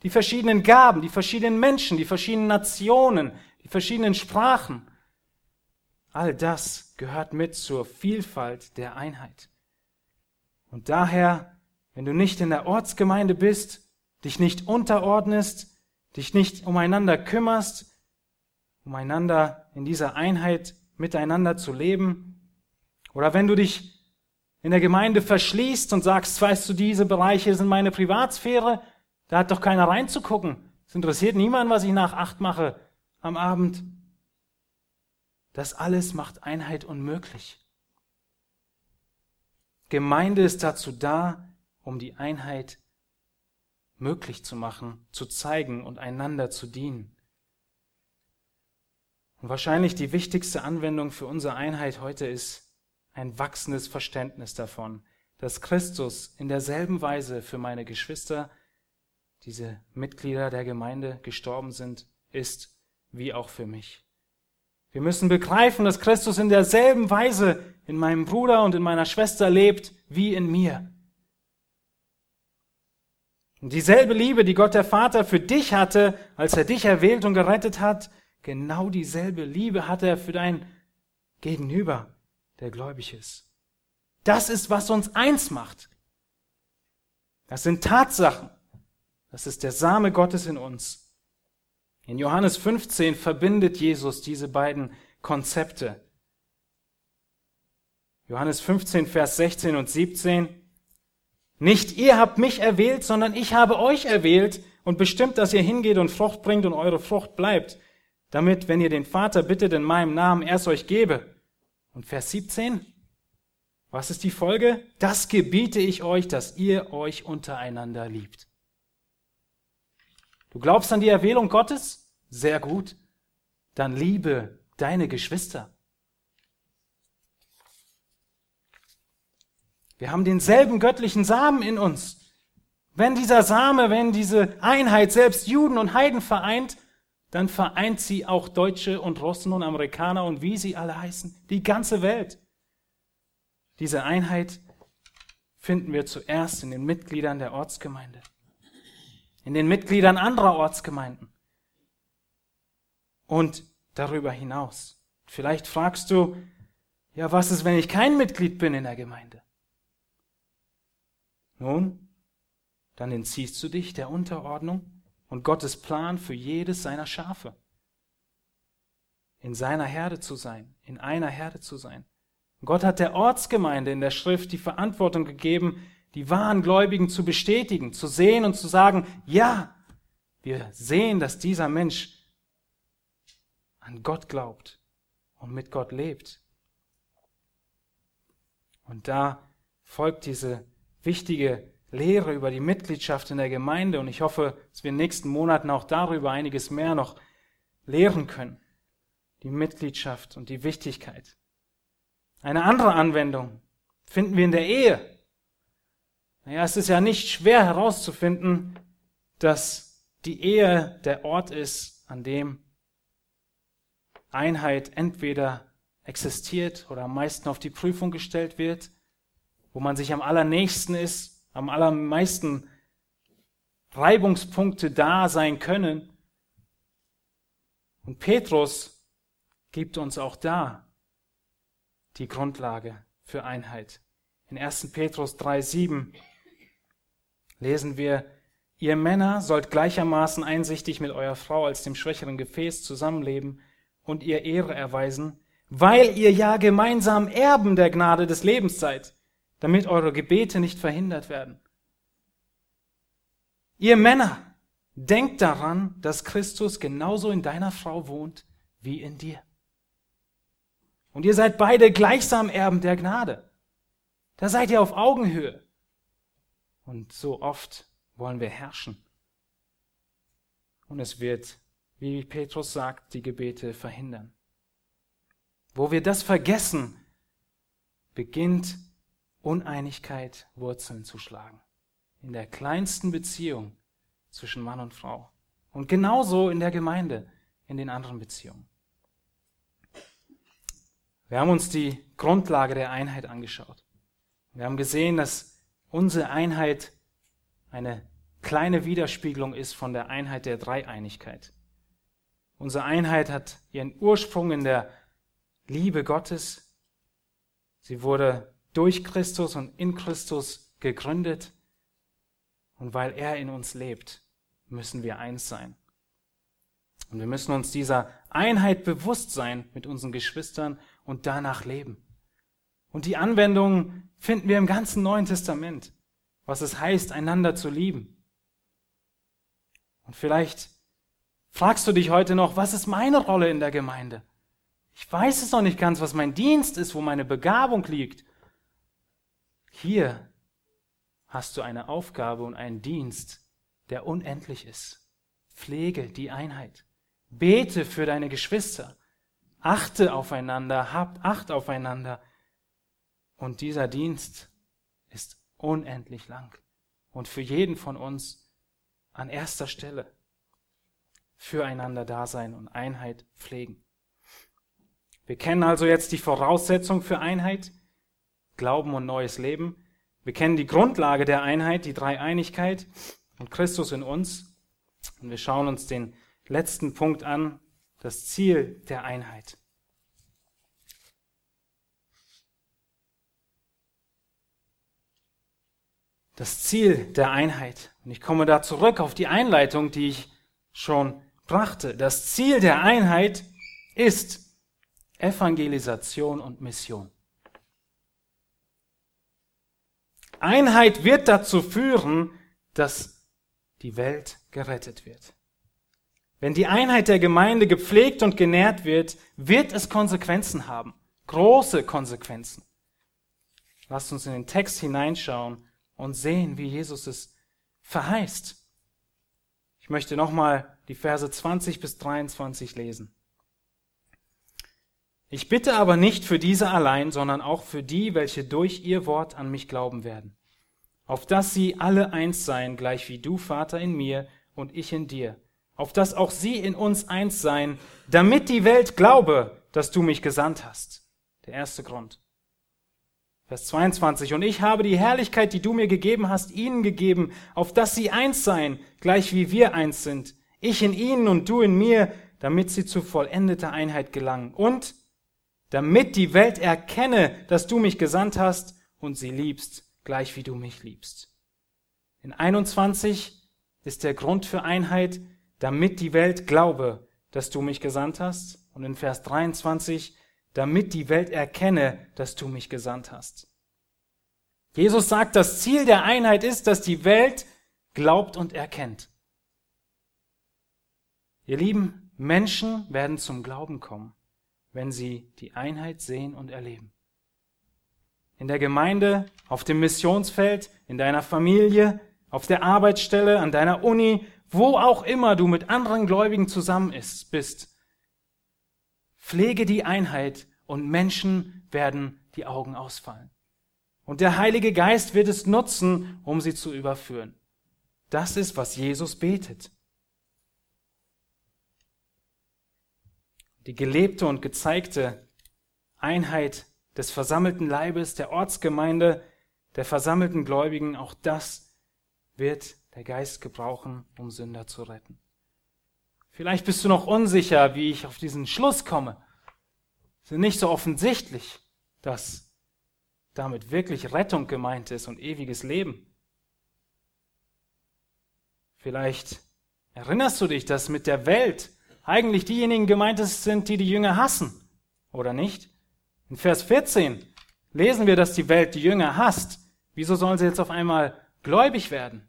[SPEAKER 1] Die verschiedenen Gaben, die verschiedenen Menschen, die verschiedenen Nationen, die verschiedenen Sprachen. All das gehört mit zur Vielfalt der Einheit. Und daher, wenn du nicht in der Ortsgemeinde bist, dich nicht unterordnest, dich nicht umeinander kümmerst, umeinander in dieser Einheit miteinander zu leben, oder wenn du dich in der Gemeinde verschließt und sagst, weißt du, diese Bereiche sind meine Privatsphäre, da hat doch keiner reinzugucken. Es interessiert niemand, was ich nach acht mache am Abend. Das alles macht Einheit unmöglich. Gemeinde ist dazu da, um die Einheit möglich zu machen, zu zeigen und einander zu dienen. Und wahrscheinlich die wichtigste Anwendung für unsere Einheit heute ist, ein wachsendes Verständnis davon, dass Christus in derselben Weise für meine Geschwister, diese Mitglieder der Gemeinde, gestorben sind, ist, wie auch für mich. Wir müssen begreifen, dass Christus in derselben Weise in meinem Bruder und in meiner Schwester lebt, wie in mir. Und dieselbe Liebe, die Gott der Vater für dich hatte, als er dich erwählt und gerettet hat, genau dieselbe Liebe hat er für dein Gegenüber der gläubig ist. Das ist, was uns eins macht. Das sind Tatsachen. Das ist der Same Gottes in uns. In Johannes 15 verbindet Jesus diese beiden Konzepte. Johannes 15, Vers 16 und 17. Nicht ihr habt mich erwählt, sondern ich habe euch erwählt und bestimmt, dass ihr hingeht und Frucht bringt und eure Frucht bleibt, damit, wenn ihr den Vater bittet in meinem Namen, er es euch gebe. Und Vers 17, was ist die Folge? Das gebiete ich euch, dass ihr euch untereinander liebt. Du glaubst an die Erwählung Gottes? Sehr gut. Dann liebe deine Geschwister. Wir haben denselben göttlichen Samen in uns. Wenn dieser Same, wenn diese Einheit selbst Juden und Heiden vereint, dann vereint sie auch Deutsche und Russen und Amerikaner und wie sie alle heißen, die ganze Welt. Diese Einheit finden wir zuerst in den Mitgliedern der Ortsgemeinde, in den Mitgliedern anderer Ortsgemeinden und darüber hinaus. Vielleicht fragst du, ja, was ist, wenn ich kein Mitglied bin in der Gemeinde? Nun, dann entziehst du dich der Unterordnung und Gottes Plan für jedes seiner Schafe. In seiner Herde zu sein, in einer Herde zu sein. Gott hat der Ortsgemeinde in der Schrift die Verantwortung gegeben, die wahren Gläubigen zu bestätigen, zu sehen und zu sagen, ja, wir sehen, dass dieser Mensch an Gott glaubt und mit Gott lebt. Und da folgt diese wichtige Lehre über die Mitgliedschaft in der Gemeinde und ich hoffe, dass wir in den nächsten Monaten auch darüber einiges mehr noch lehren können. Die Mitgliedschaft und die Wichtigkeit. Eine andere Anwendung finden wir in der Ehe. Naja, es ist ja nicht schwer herauszufinden, dass die Ehe der Ort ist, an dem Einheit entweder existiert oder am meisten auf die Prüfung gestellt wird, wo man sich am allernächsten ist am allermeisten Reibungspunkte da sein können. Und Petrus gibt uns auch da die Grundlage für Einheit. In 1. Petrus 3.7 lesen wir, ihr Männer sollt gleichermaßen einsichtig mit eurer Frau als dem schwächeren Gefäß zusammenleben und ihr Ehre erweisen, weil ihr ja gemeinsam Erben der Gnade des Lebens seid damit eure Gebete nicht verhindert werden. Ihr Männer, denkt daran, dass Christus genauso in deiner Frau wohnt wie in dir. Und ihr seid beide gleichsam Erben der Gnade. Da seid ihr auf Augenhöhe. Und so oft wollen wir herrschen. Und es wird, wie Petrus sagt, die Gebete verhindern. Wo wir das vergessen, beginnt Uneinigkeit Wurzeln zu schlagen. In der kleinsten Beziehung zwischen Mann und Frau. Und genauso in der Gemeinde, in den anderen Beziehungen. Wir haben uns die Grundlage der Einheit angeschaut. Wir haben gesehen, dass unsere Einheit eine kleine Widerspiegelung ist von der Einheit der Dreieinigkeit. Unsere Einheit hat ihren Ursprung in der Liebe Gottes. Sie wurde durch Christus und in Christus gegründet. Und weil er in uns lebt, müssen wir eins sein. Und wir müssen uns dieser Einheit bewusst sein mit unseren Geschwistern und danach leben. Und die Anwendungen finden wir im ganzen Neuen Testament, was es heißt, einander zu lieben. Und vielleicht fragst du dich heute noch, was ist meine Rolle in der Gemeinde? Ich weiß es noch nicht ganz, was mein Dienst ist, wo meine Begabung liegt. Hier hast du eine Aufgabe und einen Dienst, der unendlich ist. Pflege die Einheit. Bete für deine Geschwister. Achte aufeinander, habt Acht aufeinander. Und dieser Dienst ist unendlich lang. Und für jeden von uns an erster Stelle. Füreinander da sein und Einheit pflegen. Wir kennen also jetzt die Voraussetzung für Einheit, Glauben und neues Leben. Wir kennen die Grundlage der Einheit, die Dreieinigkeit und Christus in uns. Und wir schauen uns den letzten Punkt an, das Ziel der Einheit. Das Ziel der Einheit. Und ich komme da zurück auf die Einleitung, die ich schon brachte. Das Ziel der Einheit ist Evangelisation und Mission. Einheit wird dazu führen, dass die Welt gerettet wird. Wenn die Einheit der Gemeinde gepflegt und genährt wird, wird es Konsequenzen haben. Große Konsequenzen. Lasst uns in den Text hineinschauen und sehen, wie Jesus es verheißt. Ich möchte nochmal die Verse 20 bis 23 lesen. Ich bitte aber nicht für diese allein, sondern auch für die, welche durch ihr Wort an mich glauben werden, auf dass sie alle eins seien, gleich wie du, Vater, in mir und ich in dir, auf dass auch sie in uns eins seien, damit die Welt glaube, dass du mich gesandt hast. Der erste Grund. Vers 22. Und ich habe die Herrlichkeit, die du mir gegeben hast, ihnen gegeben, auf dass sie eins seien, gleich wie wir eins sind. Ich in ihnen und du in mir, damit sie zu vollendeter Einheit gelangen. Und damit die Welt erkenne, dass du mich gesandt hast und sie liebst, gleich wie du mich liebst. In 21 ist der Grund für Einheit, damit die Welt glaube, dass du mich gesandt hast. Und in Vers 23, damit die Welt erkenne, dass du mich gesandt hast. Jesus sagt, das Ziel der Einheit ist, dass die Welt glaubt und erkennt. Ihr lieben Menschen werden zum Glauben kommen wenn sie die Einheit sehen und erleben. In der Gemeinde, auf dem Missionsfeld, in deiner Familie, auf der Arbeitsstelle, an deiner Uni, wo auch immer du mit anderen Gläubigen zusammen bist. Pflege die Einheit und Menschen werden die Augen ausfallen. Und der Heilige Geist wird es nutzen, um sie zu überführen. Das ist, was Jesus betet. Die gelebte und gezeigte Einheit des versammelten Leibes, der Ortsgemeinde, der versammelten Gläubigen, auch das wird der Geist gebrauchen, um Sünder zu retten. Vielleicht bist du noch unsicher, wie ich auf diesen Schluss komme. Es ist nicht so offensichtlich, dass damit wirklich Rettung gemeint ist und ewiges Leben. Vielleicht erinnerst du dich, dass mit der Welt eigentlich diejenigen gemeint sind, die die Jünger hassen, oder nicht? In Vers 14 lesen wir, dass die Welt die Jünger hasst. Wieso sollen sie jetzt auf einmal gläubig werden?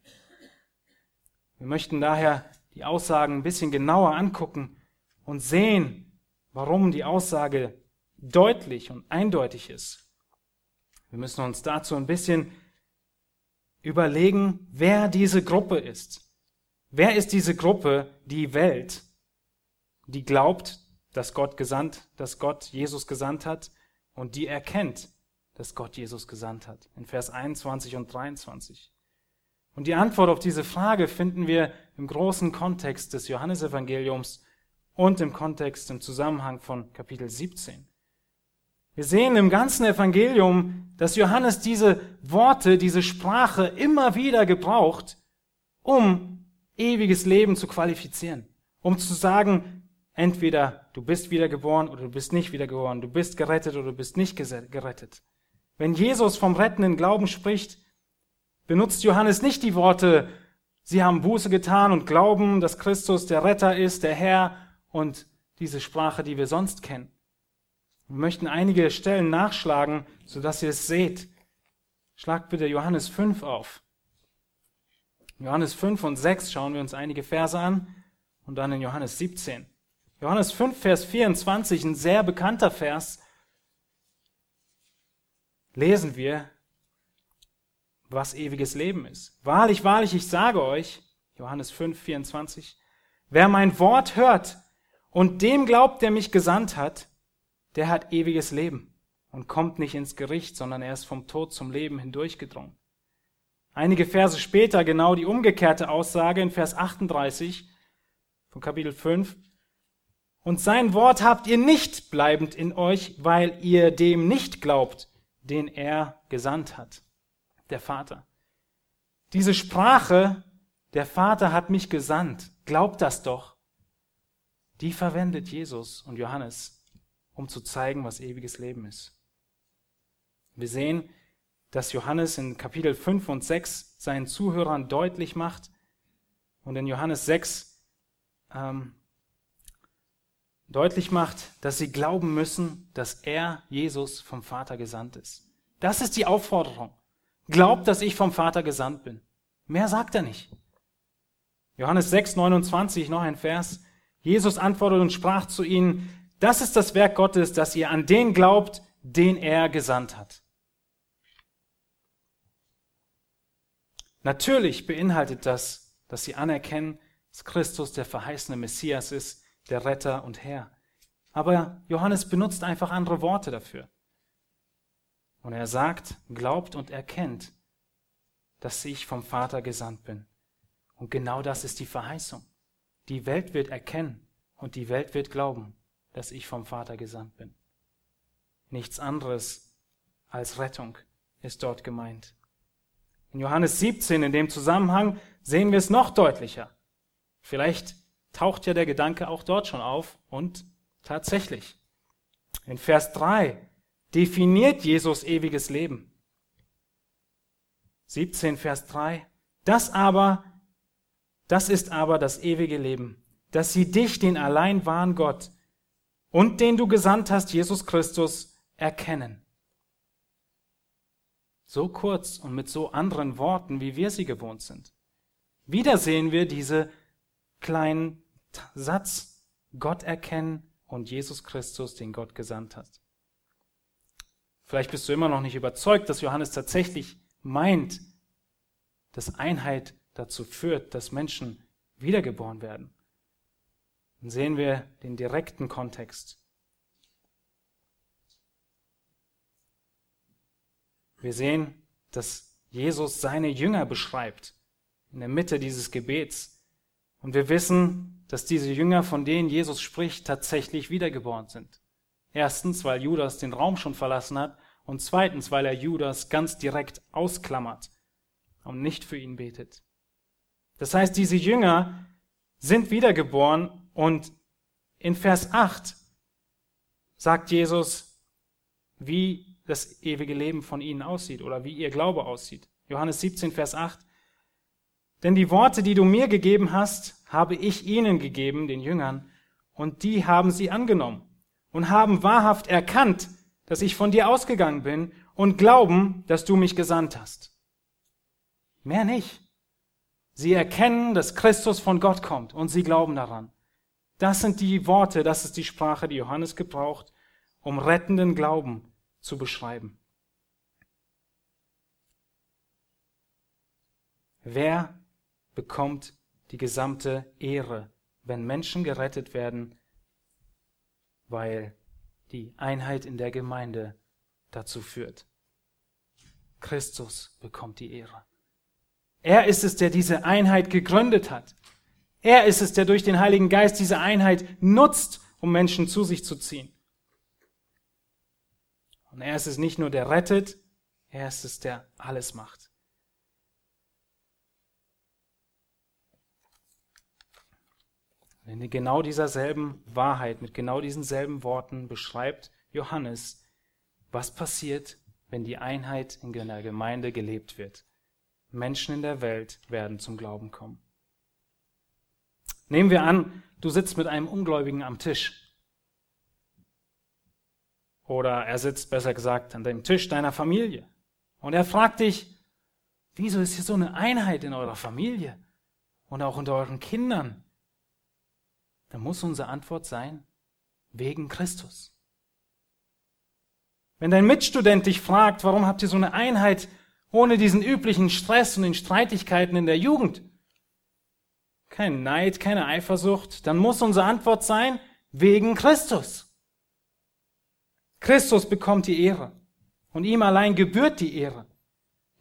[SPEAKER 1] Wir möchten daher die Aussagen ein bisschen genauer angucken und sehen, warum die Aussage deutlich und eindeutig ist. Wir müssen uns dazu ein bisschen überlegen, wer diese Gruppe ist. Wer ist diese Gruppe, die Welt? Die glaubt, dass Gott gesandt, dass Gott Jesus gesandt hat und die erkennt, dass Gott Jesus gesandt hat. In Vers 21 und 23. Und die Antwort auf diese Frage finden wir im großen Kontext des Johannesevangeliums und im Kontext, im Zusammenhang von Kapitel 17. Wir sehen im ganzen Evangelium, dass Johannes diese Worte, diese Sprache immer wieder gebraucht, um ewiges Leben zu qualifizieren, um zu sagen, entweder du bist wiedergeboren oder du bist nicht wiedergeboren, du bist gerettet oder du bist nicht gerettet. Wenn Jesus vom rettenden Glauben spricht, benutzt Johannes nicht die Worte, sie haben Buße getan und glauben, dass Christus der Retter ist, der Herr und diese Sprache, die wir sonst kennen. Wir möchten einige Stellen nachschlagen, sodass ihr es seht. Schlagt bitte Johannes 5 auf. Johannes 5 und 6 schauen wir uns einige Verse an und dann in Johannes 17. Johannes 5, Vers 24, ein sehr bekannter Vers, lesen wir, was ewiges Leben ist. Wahrlich, wahrlich, ich sage euch, Johannes 5, 24, wer mein Wort hört und dem glaubt, der mich gesandt hat, der hat ewiges Leben und kommt nicht ins Gericht, sondern er ist vom Tod zum Leben hindurchgedrungen. Einige Verse später genau die umgekehrte Aussage in Vers 38 von Kapitel 5. Und sein Wort habt ihr nicht bleibend in euch, weil ihr dem nicht glaubt, den er gesandt hat, der Vater. Diese Sprache, der Vater hat mich gesandt, glaubt das doch, die verwendet Jesus und Johannes, um zu zeigen, was ewiges Leben ist. Wir sehen, dass Johannes in Kapitel 5 und 6 seinen Zuhörern deutlich macht und in Johannes 6 ähm, deutlich macht, dass sie glauben müssen, dass er, Jesus, vom Vater gesandt ist. Das ist die Aufforderung. Glaubt, dass ich vom Vater gesandt bin. Mehr sagt er nicht. Johannes 6, 29, noch ein Vers. Jesus antwortete und sprach zu ihnen, das ist das Werk Gottes, dass ihr an den glaubt, den er gesandt hat. Natürlich beinhaltet das, dass sie anerkennen, dass Christus der verheißene Messias ist, der Retter und Herr. Aber Johannes benutzt einfach andere Worte dafür. Und er sagt, glaubt und erkennt, dass ich vom Vater gesandt bin. Und genau das ist die Verheißung. Die Welt wird erkennen und die Welt wird glauben, dass ich vom Vater gesandt bin. Nichts anderes als Rettung ist dort gemeint. In Johannes 17 in dem Zusammenhang sehen wir es noch deutlicher. Vielleicht taucht ja der Gedanke auch dort schon auf und tatsächlich. In Vers 3 definiert Jesus ewiges Leben. 17 Vers 3. Das aber, das ist aber das ewige Leben, dass sie dich, den allein wahren Gott und den du gesandt hast, Jesus Christus, erkennen so kurz und mit so anderen Worten, wie wir sie gewohnt sind. Wieder sehen wir diese kleinen Satz, Gott erkennen und Jesus Christus, den Gott gesandt hat. Vielleicht bist du immer noch nicht überzeugt, dass Johannes tatsächlich meint, dass Einheit dazu führt, dass Menschen wiedergeboren werden. Dann sehen wir den direkten Kontext. Wir sehen, dass Jesus seine Jünger beschreibt in der Mitte dieses Gebets. Und wir wissen, dass diese Jünger, von denen Jesus spricht, tatsächlich wiedergeboren sind. Erstens, weil Judas den Raum schon verlassen hat und zweitens, weil er Judas ganz direkt ausklammert und nicht für ihn betet. Das heißt, diese Jünger sind wiedergeboren und in Vers 8 sagt Jesus, wie das ewige Leben von ihnen aussieht oder wie ihr Glaube aussieht. Johannes 17, Vers 8. Denn die Worte, die du mir gegeben hast, habe ich ihnen gegeben, den Jüngern, und die haben sie angenommen und haben wahrhaft erkannt, dass ich von dir ausgegangen bin und glauben, dass du mich gesandt hast. Mehr nicht. Sie erkennen, dass Christus von Gott kommt und sie glauben daran. Das sind die Worte, das ist die Sprache, die Johannes gebraucht, um rettenden Glauben zu beschreiben. Wer bekommt die gesamte Ehre, wenn Menschen gerettet werden, weil die Einheit in der Gemeinde dazu führt? Christus bekommt die Ehre. Er ist es, der diese Einheit gegründet hat. Er ist es, der durch den Heiligen Geist diese Einheit nutzt, um Menschen zu sich zu ziehen. Und er ist es nicht nur, der rettet, er ist es, der alles macht. In genau dieser selben Wahrheit, mit genau diesen selben Worten beschreibt Johannes, was passiert, wenn die Einheit in der Gemeinde gelebt wird. Menschen in der Welt werden zum Glauben kommen. Nehmen wir an, du sitzt mit einem Ungläubigen am Tisch. Oder er sitzt, besser gesagt, an dem Tisch deiner Familie. Und er fragt dich, wieso ist hier so eine Einheit in eurer Familie und auch unter euren Kindern? Da muss unsere Antwort sein, wegen Christus. Wenn dein Mitstudent dich fragt, warum habt ihr so eine Einheit ohne diesen üblichen Stress und den Streitigkeiten in der Jugend? Kein Neid, keine Eifersucht, dann muss unsere Antwort sein, wegen Christus. Christus bekommt die Ehre und ihm allein gebührt die Ehre.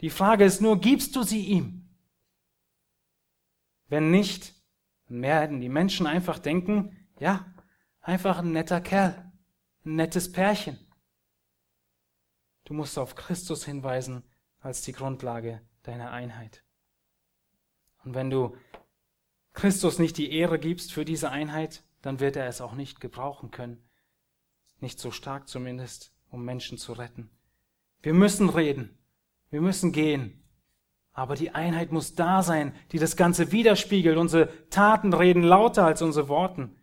[SPEAKER 1] Die Frage ist nur, gibst du sie ihm? Wenn nicht, dann werden die Menschen einfach denken, ja, einfach ein netter Kerl, ein nettes Pärchen. Du musst auf Christus hinweisen als die Grundlage deiner Einheit. Und wenn du Christus nicht die Ehre gibst für diese Einheit, dann wird er es auch nicht gebrauchen können. Nicht so stark zumindest, um Menschen zu retten. Wir müssen reden. Wir müssen gehen. Aber die Einheit muss da sein, die das Ganze widerspiegelt. Unsere Taten reden lauter als unsere Worten.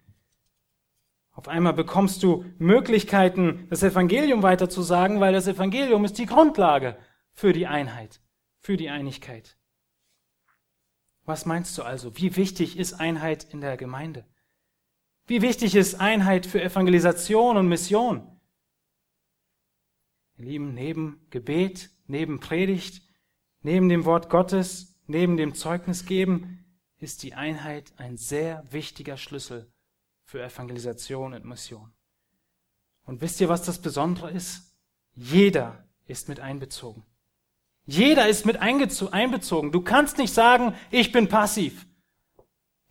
[SPEAKER 1] Auf einmal bekommst du Möglichkeiten, das Evangelium weiterzusagen, weil das Evangelium ist die Grundlage für die Einheit, für die Einigkeit. Was meinst du also? Wie wichtig ist Einheit in der Gemeinde? Wie wichtig ist Einheit für Evangelisation und Mission? Ihr Lieben, neben Gebet, neben Predigt, neben dem Wort Gottes, neben dem Zeugnis geben, ist die Einheit ein sehr wichtiger Schlüssel für Evangelisation und Mission. Und wisst ihr, was das Besondere ist? Jeder ist mit einbezogen. Jeder ist mit einbezogen. Du kannst nicht sagen, ich bin passiv.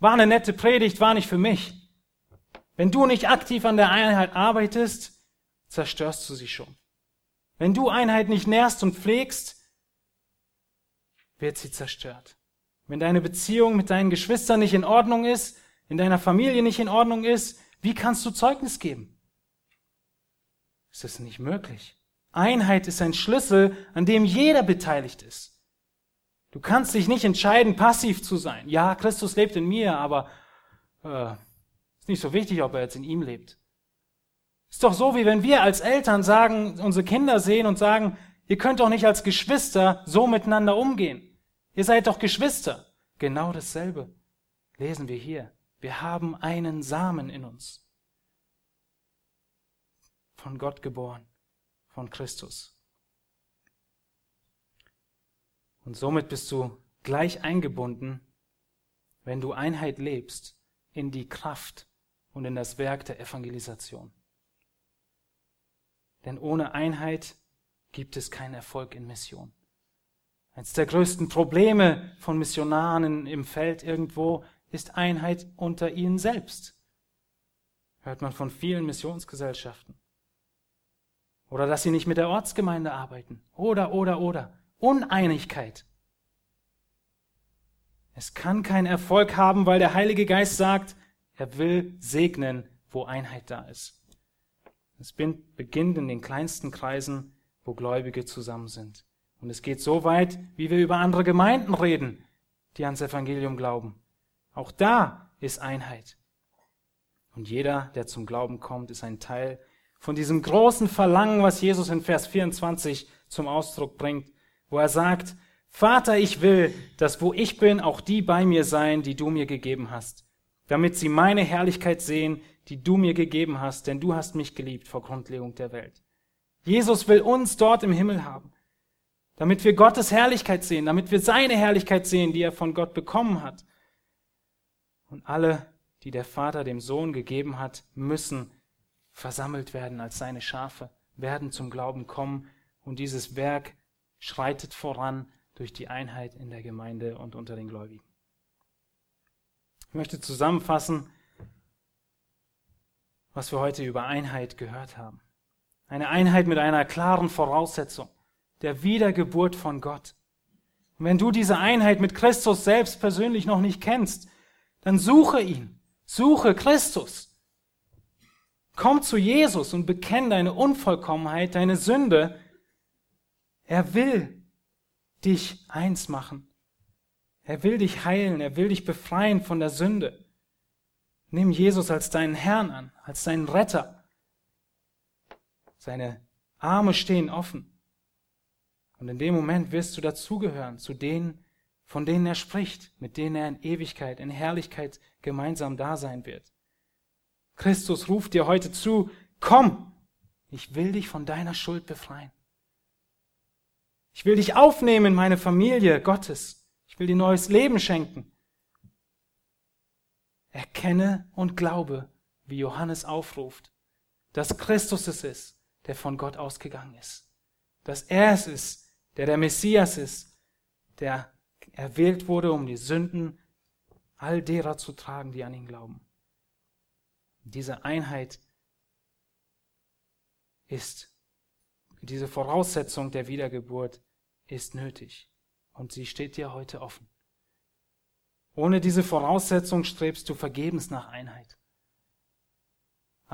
[SPEAKER 1] War eine nette Predigt, war nicht für mich. Wenn du nicht aktiv an der Einheit arbeitest, zerstörst du sie schon. Wenn du Einheit nicht nährst und pflegst, wird sie zerstört. Wenn deine Beziehung mit deinen Geschwistern nicht in Ordnung ist, in deiner Familie nicht in Ordnung ist, wie kannst du Zeugnis geben? Es ist nicht möglich. Einheit ist ein Schlüssel, an dem jeder beteiligt ist. Du kannst dich nicht entscheiden, passiv zu sein. Ja, Christus lebt in mir, aber äh, ist nicht so wichtig, ob er jetzt in ihm lebt. Ist doch so, wie wenn wir als Eltern sagen, unsere Kinder sehen und sagen, ihr könnt doch nicht als Geschwister so miteinander umgehen. Ihr seid doch Geschwister. Genau dasselbe lesen wir hier. Wir haben einen Samen in uns. Von Gott geboren von Christus. Und somit bist du gleich eingebunden, wenn du Einheit lebst, in die Kraft und in das Werk der Evangelisation. Denn ohne Einheit gibt es keinen Erfolg in Mission. Eines der größten Probleme von Missionaren im Feld irgendwo ist Einheit unter ihnen selbst. Hört man von vielen Missionsgesellschaften. Oder dass sie nicht mit der Ortsgemeinde arbeiten. Oder, oder, oder. Uneinigkeit. Es kann keinen Erfolg haben, weil der Heilige Geist sagt, er will segnen, wo Einheit da ist. Es beginnt in den kleinsten Kreisen, wo Gläubige zusammen sind. Und es geht so weit, wie wir über andere Gemeinden reden, die ans Evangelium glauben. Auch da ist Einheit. Und jeder, der zum Glauben kommt, ist ein Teil von diesem großen Verlangen, was Jesus in Vers 24 zum Ausdruck bringt, wo er sagt, Vater, ich will, dass wo ich bin, auch die bei mir sein, die du mir gegeben hast, damit sie meine Herrlichkeit sehen, die du mir gegeben hast, denn du hast mich geliebt vor Grundlegung der Welt. Jesus will uns dort im Himmel haben, damit wir Gottes Herrlichkeit sehen, damit wir seine Herrlichkeit sehen, die er von Gott bekommen hat. Und alle, die der Vater dem Sohn gegeben hat, müssen versammelt werden als seine Schafe, werden zum Glauben kommen und dieses Werk schreitet voran durch die Einheit in der Gemeinde und unter den Gläubigen. Ich möchte zusammenfassen, was wir heute über Einheit gehört haben. Eine Einheit mit einer klaren Voraussetzung, der Wiedergeburt von Gott. Und wenn du diese Einheit mit Christus selbst persönlich noch nicht kennst, dann suche ihn, suche Christus. Komm zu Jesus und bekenn deine Unvollkommenheit, deine Sünde. Er will dich eins machen. Er will dich heilen, er will dich befreien von der Sünde. Nimm Jesus als deinen Herrn an, als deinen Retter. Seine Arme stehen offen. Und in dem Moment wirst du dazugehören zu denen, von denen er spricht, mit denen er in Ewigkeit, in Herrlichkeit gemeinsam da sein wird. Christus ruft dir heute zu, komm, ich will dich von deiner Schuld befreien. Ich will dich aufnehmen in meine Familie Gottes. Ich will dir neues Leben schenken. Erkenne und glaube, wie Johannes aufruft, dass Christus es ist, der von Gott ausgegangen ist. Dass er es ist, der der Messias ist, der erwählt wurde, um die Sünden all derer zu tragen, die an ihn glauben. Diese Einheit ist, diese Voraussetzung der Wiedergeburt ist nötig und sie steht dir heute offen. Ohne diese Voraussetzung strebst du vergebens nach Einheit.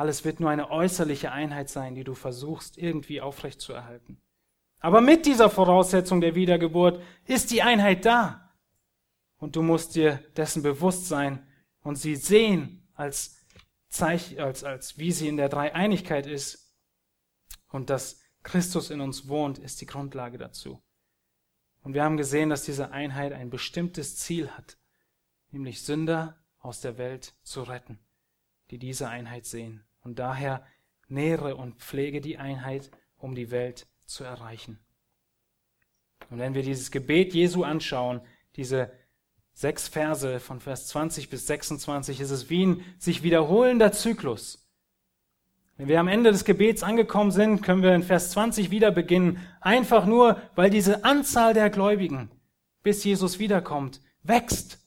[SPEAKER 1] Alles wird nur eine äußerliche Einheit sein, die du versuchst irgendwie aufrechtzuerhalten. Aber mit dieser Voraussetzung der Wiedergeburt ist die Einheit da. Und du musst dir dessen bewusst sein und sie sehen als Zeichen, als, als wie sie in der Dreieinigkeit ist. Und dass Christus in uns wohnt, ist die Grundlage dazu. Und wir haben gesehen, dass diese Einheit ein bestimmtes Ziel hat, nämlich Sünder aus der Welt zu retten, die diese Einheit sehen. Und daher nähere und pflege die Einheit, um die Welt zu erreichen. Und wenn wir dieses Gebet Jesu anschauen, diese sechs Verse von Vers 20 bis 26, ist es wie ein sich wiederholender Zyklus. Wenn wir am Ende des Gebets angekommen sind, können wir in Vers 20 wieder beginnen, einfach nur, weil diese Anzahl der Gläubigen, bis Jesus wiederkommt, wächst.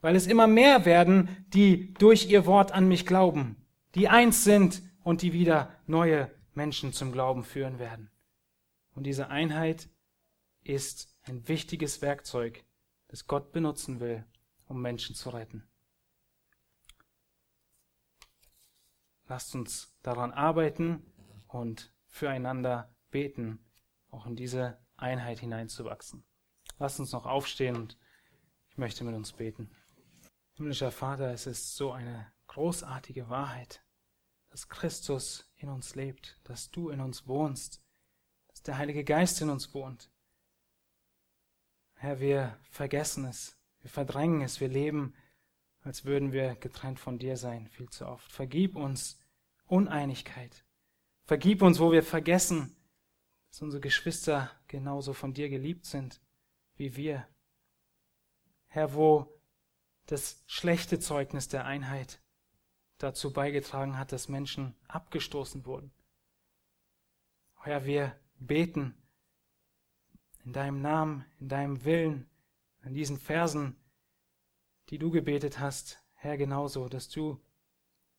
[SPEAKER 1] Weil es immer mehr werden, die durch ihr Wort an mich glauben, die eins sind und die wieder neue Menschen zum Glauben führen werden. Und diese Einheit ist ein wichtiges Werkzeug, das Gott benutzen will, um Menschen zu retten. Lasst uns daran arbeiten und füreinander beten, auch in diese Einheit hineinzuwachsen. Lasst uns noch aufstehen und ich möchte mit uns beten. Himmlischer Vater, es ist so eine großartige Wahrheit, dass Christus in uns lebt, dass du in uns wohnst, dass der Heilige Geist in uns wohnt. Herr, wir vergessen es, wir verdrängen es, wir leben als würden wir getrennt von dir sein, viel zu oft. Vergib uns Uneinigkeit. Vergib uns, wo wir vergessen, dass unsere Geschwister genauso von dir geliebt sind wie wir. Herr, wo das schlechte Zeugnis der Einheit dazu beigetragen hat, dass Menschen abgestoßen wurden. Herr, wir beten in deinem Namen, in deinem Willen, an diesen Versen, die du gebetet hast, Herr, genauso, dass du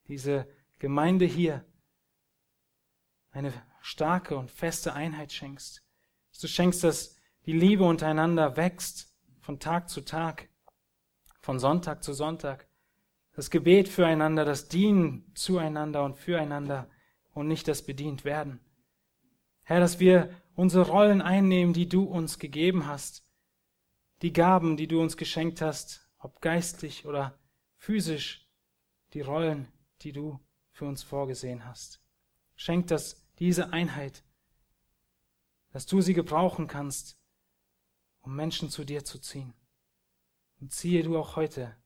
[SPEAKER 1] diese Gemeinde hier eine starke und feste Einheit schenkst. Dass du schenkst, dass die Liebe untereinander wächst von Tag zu Tag, von Sonntag zu Sonntag. Das Gebet füreinander, das Dienen zueinander und füreinander und nicht das bedient werden. Herr, dass wir unsere Rollen einnehmen, die du uns gegeben hast, die Gaben, die du uns geschenkt hast, ob geistlich oder physisch, die Rollen, die du für uns vorgesehen hast. Schenk das diese Einheit, dass du sie gebrauchen kannst, um Menschen zu dir zu ziehen. Und ziehe du auch heute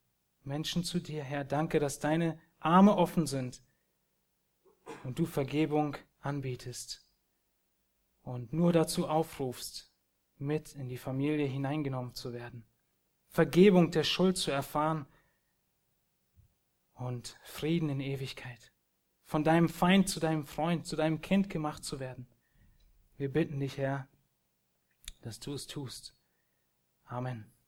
[SPEAKER 1] Menschen zu dir, Herr. Danke, dass deine Arme offen sind und du Vergebung anbietest und nur dazu aufrufst, mit in die Familie hineingenommen zu werden. Vergebung der Schuld zu erfahren und Frieden in Ewigkeit. Von deinem Feind zu deinem Freund, zu deinem Kind gemacht zu werden. Wir bitten dich, Herr, dass du es tust. Amen.